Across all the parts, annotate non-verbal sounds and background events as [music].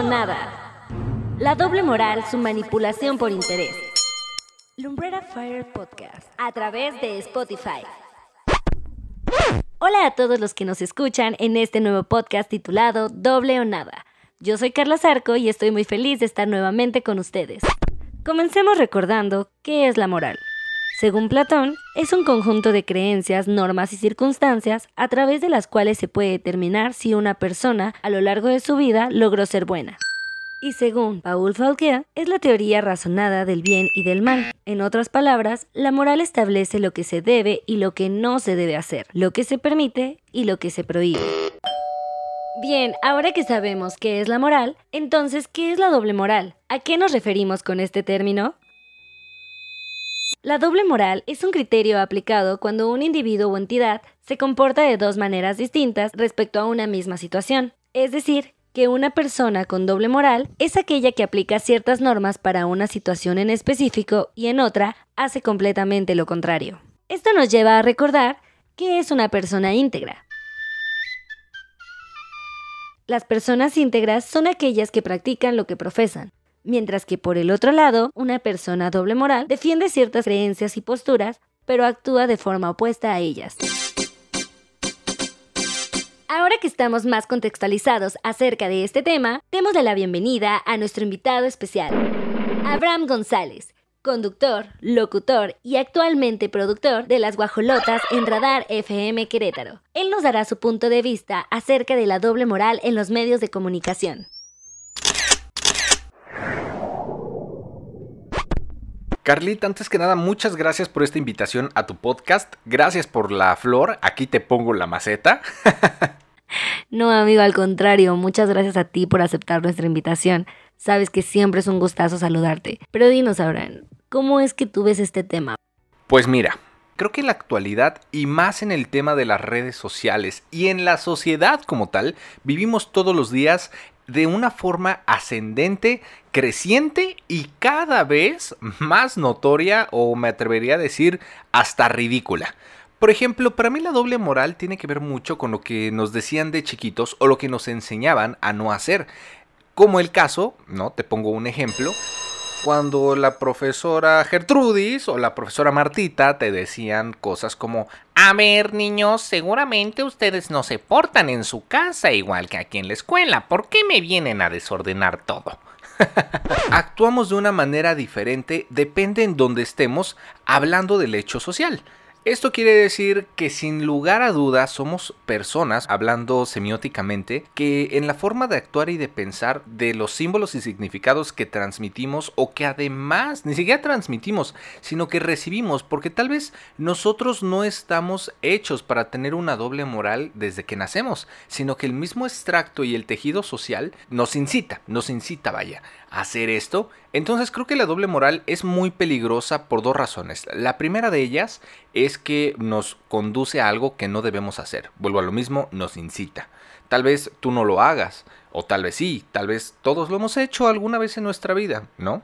o nada. La doble moral, su manipulación por interés. Lumbrera Fire Podcast a través de Spotify. Hola a todos los que nos escuchan en este nuevo podcast titulado Doble o Nada. Yo soy Carla Zarco y estoy muy feliz de estar nuevamente con ustedes. Comencemos recordando qué es la moral. Según Platón, es un conjunto de creencias, normas y circunstancias a través de las cuales se puede determinar si una persona a lo largo de su vida logró ser buena. Y según Paul Fauquier, es la teoría razonada del bien y del mal. En otras palabras, la moral establece lo que se debe y lo que no se debe hacer, lo que se permite y lo que se prohíbe. Bien, ahora que sabemos qué es la moral, entonces, ¿qué es la doble moral? ¿A qué nos referimos con este término? La doble moral es un criterio aplicado cuando un individuo o entidad se comporta de dos maneras distintas respecto a una misma situación. Es decir, que una persona con doble moral es aquella que aplica ciertas normas para una situación en específico y en otra hace completamente lo contrario. Esto nos lleva a recordar que es una persona íntegra. Las personas íntegras son aquellas que practican lo que profesan, Mientras que por el otro lado, una persona doble moral defiende ciertas creencias y posturas, pero actúa de forma opuesta a ellas. Ahora que estamos más contextualizados acerca de este tema, démosle la bienvenida a nuestro invitado especial, Abraham González, conductor, locutor y actualmente productor de Las Guajolotas en Radar FM Querétaro. Él nos dará su punto de vista acerca de la doble moral en los medios de comunicación. Carlita, antes que nada, muchas gracias por esta invitación a tu podcast. Gracias por la flor. Aquí te pongo la maceta. [laughs] no, amigo, al contrario. Muchas gracias a ti por aceptar nuestra invitación. Sabes que siempre es un gustazo saludarte. Pero dinos, Abraham, ¿cómo es que tú ves este tema? Pues mira, creo que en la actualidad y más en el tema de las redes sociales y en la sociedad como tal, vivimos todos los días de una forma ascendente, creciente y cada vez más notoria o me atrevería a decir hasta ridícula. Por ejemplo, para mí la doble moral tiene que ver mucho con lo que nos decían de chiquitos o lo que nos enseñaban a no hacer. Como el caso, ¿no? Te pongo un ejemplo cuando la profesora Gertrudis o la profesora Martita te decían cosas como, a ver niños, seguramente ustedes no se portan en su casa igual que aquí en la escuela, ¿por qué me vienen a desordenar todo? [laughs] Actuamos de una manera diferente, depende en donde estemos hablando del hecho social. Esto quiere decir que sin lugar a dudas somos personas, hablando semióticamente, que en la forma de actuar y de pensar de los símbolos y significados que transmitimos o que además ni siquiera transmitimos, sino que recibimos, porque tal vez nosotros no estamos hechos para tener una doble moral desde que nacemos, sino que el mismo extracto y el tejido social nos incita, nos incita, vaya, hacer esto. Entonces creo que la doble moral es muy peligrosa por dos razones. La primera de ellas es que nos conduce a algo que no debemos hacer. Vuelvo a lo mismo, nos incita. Tal vez tú no lo hagas, o tal vez sí, tal vez todos lo hemos hecho alguna vez en nuestra vida, ¿no?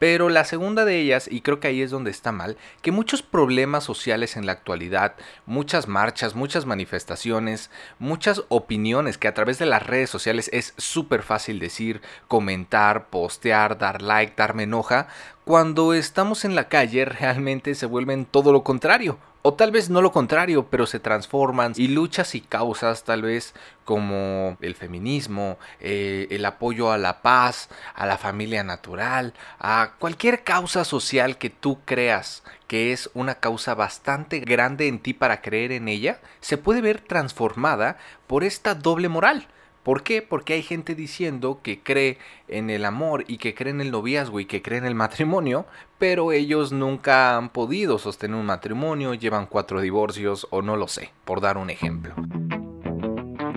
Pero la segunda de ellas, y creo que ahí es donde está mal, que muchos problemas sociales en la actualidad, muchas marchas, muchas manifestaciones, muchas opiniones que a través de las redes sociales es súper fácil decir, comentar, postear, dar like, darme enoja, cuando estamos en la calle [laughs] realmente se vuelven todo lo contrario. O tal vez no lo contrario, pero se transforman y luchas y causas tal vez como el feminismo, eh, el apoyo a la paz, a la familia natural, a cualquier causa social que tú creas que es una causa bastante grande en ti para creer en ella, se puede ver transformada por esta doble moral. ¿Por qué? Porque hay gente diciendo que cree en el amor y que cree en el noviazgo y que cree en el matrimonio, pero ellos nunca han podido sostener un matrimonio, llevan cuatro divorcios o no lo sé, por dar un ejemplo.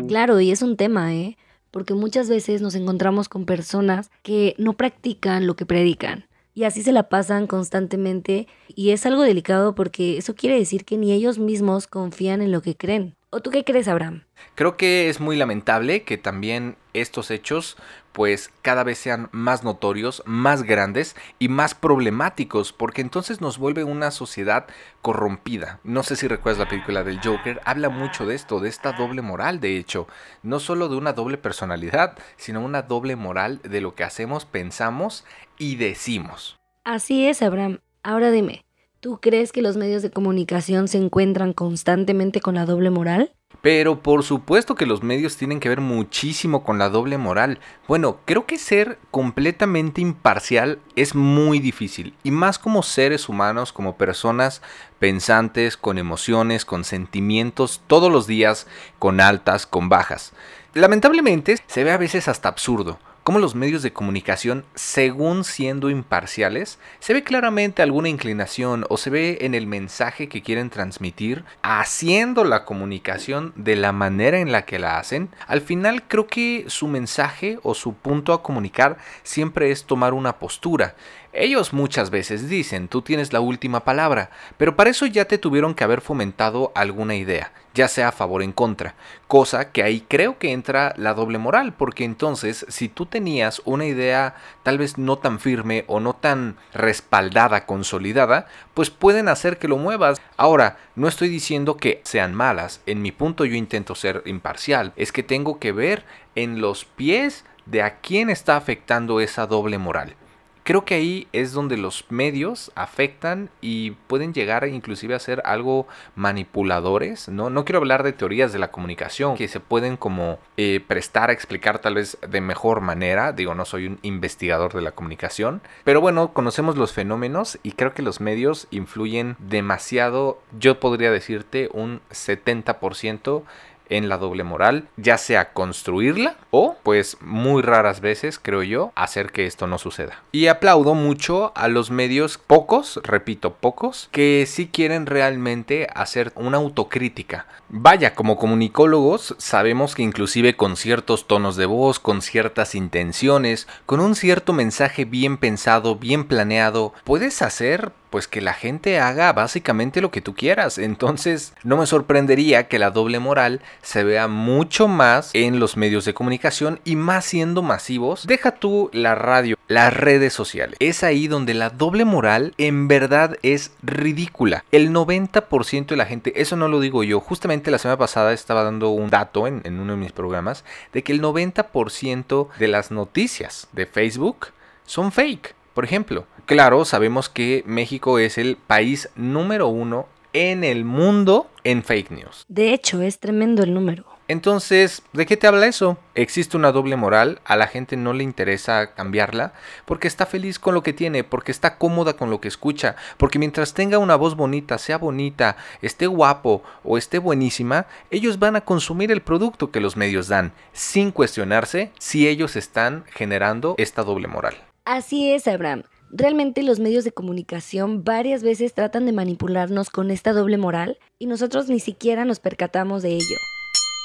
Claro, y es un tema, ¿eh? Porque muchas veces nos encontramos con personas que no practican lo que predican. Y así se la pasan constantemente y es algo delicado porque eso quiere decir que ni ellos mismos confían en lo que creen. ¿O tú qué crees, Abraham? Creo que es muy lamentable que también estos hechos pues cada vez sean más notorios, más grandes y más problemáticos, porque entonces nos vuelve una sociedad corrompida. No sé si recuerdas la película del Joker, habla mucho de esto, de esta doble moral, de hecho, no solo de una doble personalidad, sino una doble moral de lo que hacemos, pensamos y decimos. Así es, Abraham. Ahora dime, ¿tú crees que los medios de comunicación se encuentran constantemente con la doble moral? Pero por supuesto que los medios tienen que ver muchísimo con la doble moral. Bueno, creo que ser completamente imparcial es muy difícil. Y más como seres humanos, como personas pensantes, con emociones, con sentimientos, todos los días, con altas, con bajas. Lamentablemente se ve a veces hasta absurdo cómo los medios de comunicación, según siendo imparciales, se ve claramente alguna inclinación o se ve en el mensaje que quieren transmitir, haciendo la comunicación de la manera en la que la hacen, al final creo que su mensaje o su punto a comunicar siempre es tomar una postura. Ellos muchas veces dicen, tú tienes la última palabra, pero para eso ya te tuvieron que haber fomentado alguna idea, ya sea a favor o en contra, cosa que ahí creo que entra la doble moral, porque entonces si tú tenías una idea tal vez no tan firme o no tan respaldada, consolidada, pues pueden hacer que lo muevas. Ahora, no estoy diciendo que sean malas, en mi punto yo intento ser imparcial, es que tengo que ver en los pies de a quién está afectando esa doble moral creo que ahí es donde los medios afectan y pueden llegar inclusive a ser algo manipuladores, ¿no? No quiero hablar de teorías de la comunicación que se pueden como eh, prestar a explicar tal vez de mejor manera, digo, no soy un investigador de la comunicación, pero bueno, conocemos los fenómenos y creo que los medios influyen demasiado, yo podría decirte un 70% en la doble moral, ya sea construirla o, pues muy raras veces, creo yo, hacer que esto no suceda. Y aplaudo mucho a los medios, pocos, repito, pocos, que sí quieren realmente hacer una autocrítica. Vaya, como comunicólogos sabemos que inclusive con ciertos tonos de voz, con ciertas intenciones, con un cierto mensaje bien pensado, bien planeado, puedes hacer pues que la gente haga básicamente lo que tú quieras. Entonces, no me sorprendería que la doble moral se vea mucho más en los medios de comunicación y más siendo masivos. Deja tú la radio, las redes sociales. Es ahí donde la doble moral en verdad es ridícula. El 90% de la gente, eso no lo digo yo, justamente la semana pasada estaba dando un dato en, uno de mis programas de que el 90% de las noticias de Facebook son fake. Por ejemplo, claro, sabemos que México es el país número uno en el mundo en fake news. De hecho, es tremendo el número. Entonces, ¿de qué te habla eso? Existe una doble moral, a la gente no le interesa cambiarla, porque está feliz con lo que tiene, porque está cómoda con lo que escucha, porque mientras tenga una voz bonita, sea bonita, esté guapo o esté buenísima, ellos van a consumir el producto que los medios dan, sin cuestionarse si ellos están generando esta doble moral. Así es, Abraham. Realmente los medios de comunicación varias veces tratan de manipularnos con esta doble moral y nosotros ni siquiera nos percatamos de ello.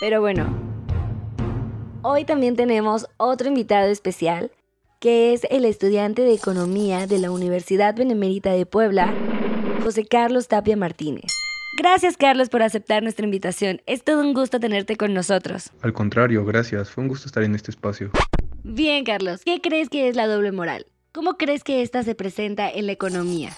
Pero bueno, hoy también tenemos otro invitado especial, que es el estudiante de Economía de la Universidad Benemérita de Puebla, José Carlos Tapia Martínez. Gracias Carlos por aceptar nuestra invitación. Es todo un gusto tenerte con nosotros. Al contrario, gracias. Fue un gusto estar en este espacio. Bien, Carlos, ¿qué crees que es la doble moral? ¿Cómo crees que esta se presenta en la economía?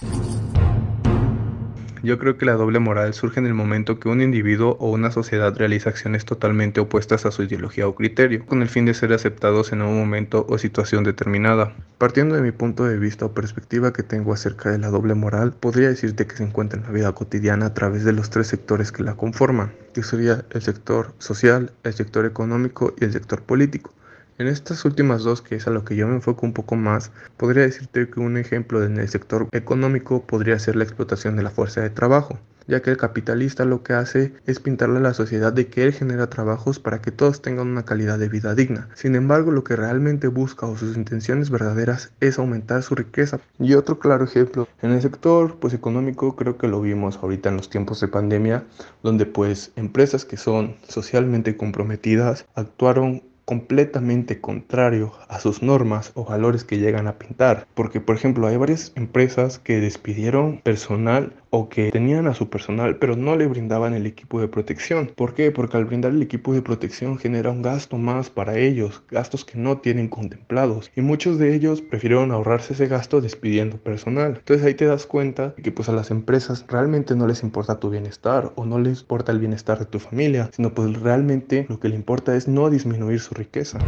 Yo creo que la doble moral surge en el momento que un individuo o una sociedad realiza acciones totalmente opuestas a su ideología o criterio, con el fin de ser aceptados en un momento o situación determinada. Partiendo de mi punto de vista o perspectiva que tengo acerca de la doble moral, podría decirte que se encuentra en la vida cotidiana a través de los tres sectores que la conforman, que sería el sector social, el sector económico y el sector político. En estas últimas dos, que es a lo que yo me enfoco un poco más, podría decirte que un ejemplo en el sector económico podría ser la explotación de la fuerza de trabajo, ya que el capitalista lo que hace es pintarle a la sociedad de que él genera trabajos para que todos tengan una calidad de vida digna. Sin embargo, lo que realmente busca o sus intenciones verdaderas es aumentar su riqueza. Y otro claro ejemplo, en el sector pues económico creo que lo vimos ahorita en los tiempos de pandemia, donde pues empresas que son socialmente comprometidas actuaron completamente contrario a sus normas o valores que llegan a pintar. Porque, por ejemplo, hay varias empresas que despidieron personal o que tenían a su personal pero no le brindaban el equipo de protección. ¿Por qué? Porque al brindar el equipo de protección genera un gasto más para ellos, gastos que no tienen contemplados y muchos de ellos prefirieron ahorrarse ese gasto despidiendo personal. Entonces ahí te das cuenta que pues a las empresas realmente no les importa tu bienestar o no les importa el bienestar de tu familia, sino pues realmente lo que le importa es no disminuir su riqueza.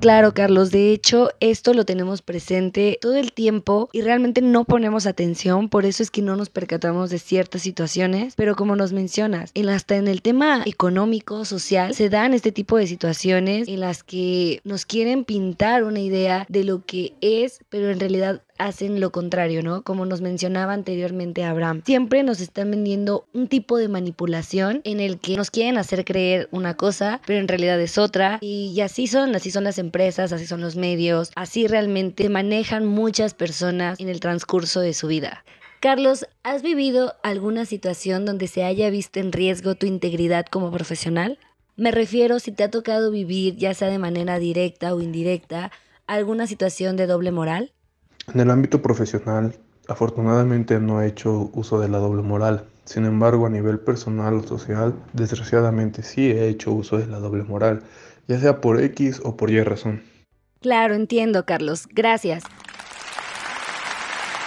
Claro, Carlos, de hecho esto lo tenemos presente todo el tiempo y realmente no ponemos atención, por eso es que no nos percatamos de ciertas situaciones, pero como nos mencionas, hasta en el tema económico, social, se dan este tipo de situaciones en las que nos quieren pintar una idea de lo que es, pero en realidad hacen lo contrario, ¿no? Como nos mencionaba anteriormente Abraham. Siempre nos están vendiendo un tipo de manipulación en el que nos quieren hacer creer una cosa, pero en realidad es otra. Y así son, así son las empresas, así son los medios, así realmente manejan muchas personas en el transcurso de su vida. Carlos, ¿has vivido alguna situación donde se haya visto en riesgo tu integridad como profesional? Me refiero si te ha tocado vivir, ya sea de manera directa o indirecta, alguna situación de doble moral. En el ámbito profesional, afortunadamente no he hecho uso de la doble moral. Sin embargo, a nivel personal o social, desgraciadamente sí he hecho uso de la doble moral, ya sea por X o por Y razón. Claro, entiendo, Carlos. Gracias.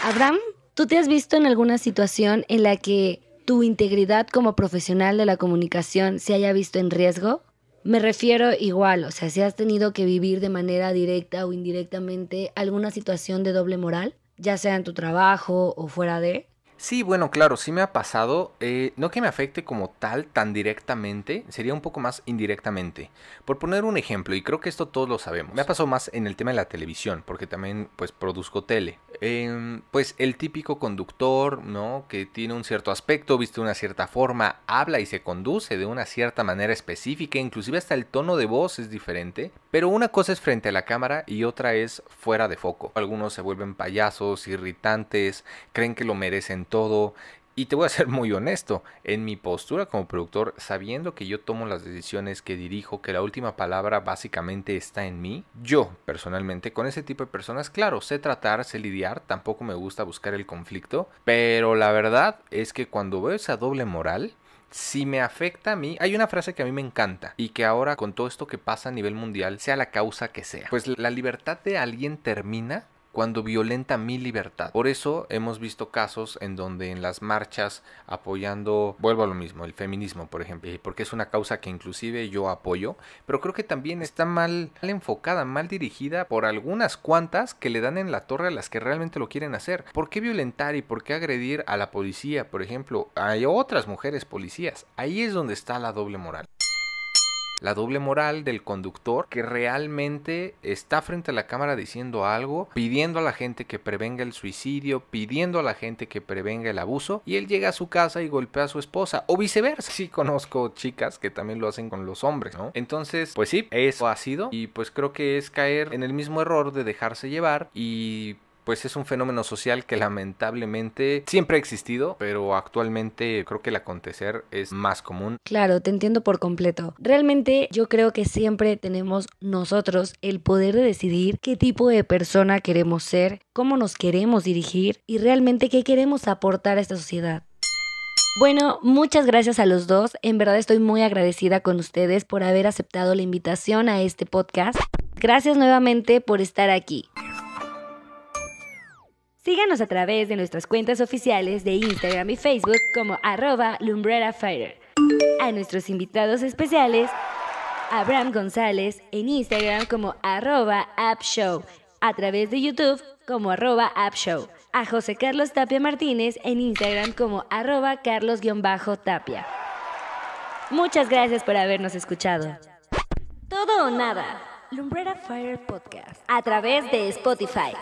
Abraham, ¿tú te has visto en alguna situación en la que tu integridad como profesional de la comunicación se haya visto en riesgo? Me refiero igual, o sea, si has tenido que vivir de manera directa o indirectamente alguna situación de doble moral, ya sea en tu trabajo o fuera de. Sí, bueno, claro, sí me ha pasado. Eh, no que me afecte como tal tan directamente, sería un poco más indirectamente. Por poner un ejemplo, y creo que esto todos lo sabemos, me ha pasado más en el tema de la televisión, porque también pues produzco tele. Em, pues el típico conductor, ¿no? Que tiene un cierto aspecto, viste una cierta forma, habla y se conduce de una cierta manera específica, inclusive hasta el tono de voz es diferente. Pero una cosa es frente a la cámara y otra es fuera de foco. Algunos se vuelven payasos, irritantes, creen que lo merecen todo. Y te voy a ser muy honesto, en mi postura como productor, sabiendo que yo tomo las decisiones que dirijo, que la última palabra básicamente está en mí, yo personalmente con ese tipo de personas, claro, sé tratar, sé lidiar, tampoco me gusta buscar el conflicto, pero la verdad es que cuando veo esa doble moral, si me afecta a mí, hay una frase que a mí me encanta y que ahora con todo esto que pasa a nivel mundial, sea la causa que sea, pues la libertad de alguien termina cuando violenta mi libertad. Por eso hemos visto casos en donde en las marchas apoyando, vuelvo a lo mismo, el feminismo, por ejemplo, porque es una causa que inclusive yo apoyo, pero creo que también está mal, mal enfocada, mal dirigida por algunas cuantas que le dan en la torre a las que realmente lo quieren hacer. ¿Por qué violentar y por qué agredir a la policía, por ejemplo? Hay otras mujeres policías. Ahí es donde está la doble moral la doble moral del conductor que realmente está frente a la cámara diciendo algo, pidiendo a la gente que prevenga el suicidio, pidiendo a la gente que prevenga el abuso, y él llega a su casa y golpea a su esposa, o viceversa. Sí conozco chicas que también lo hacen con los hombres, ¿no? Entonces, pues sí, eso ha sido, y pues creo que es caer en el mismo error de dejarse llevar y pues es un fenómeno social que lamentablemente siempre ha existido, pero actualmente creo que el acontecer es más común. Claro, te entiendo por completo. Realmente yo creo que siempre tenemos nosotros el poder de decidir qué tipo de persona queremos ser, cómo nos queremos dirigir y realmente qué queremos aportar a esta sociedad. Bueno, muchas gracias a los dos. En verdad estoy muy agradecida con ustedes por haber aceptado la invitación a este podcast. Gracias nuevamente por estar aquí. Síganos a través de nuestras cuentas oficiales de Instagram y Facebook como arroba lumbrerafighter. A nuestros invitados especiales, Abraham González en Instagram como arroba appshow, a través de YouTube como arroba appshow. A José Carlos Tapia Martínez en Instagram como arroba carlos-tapia. Muchas gracias por habernos escuchado. Todo o nada. Lumbrera Fire Podcast. A través de Spotify.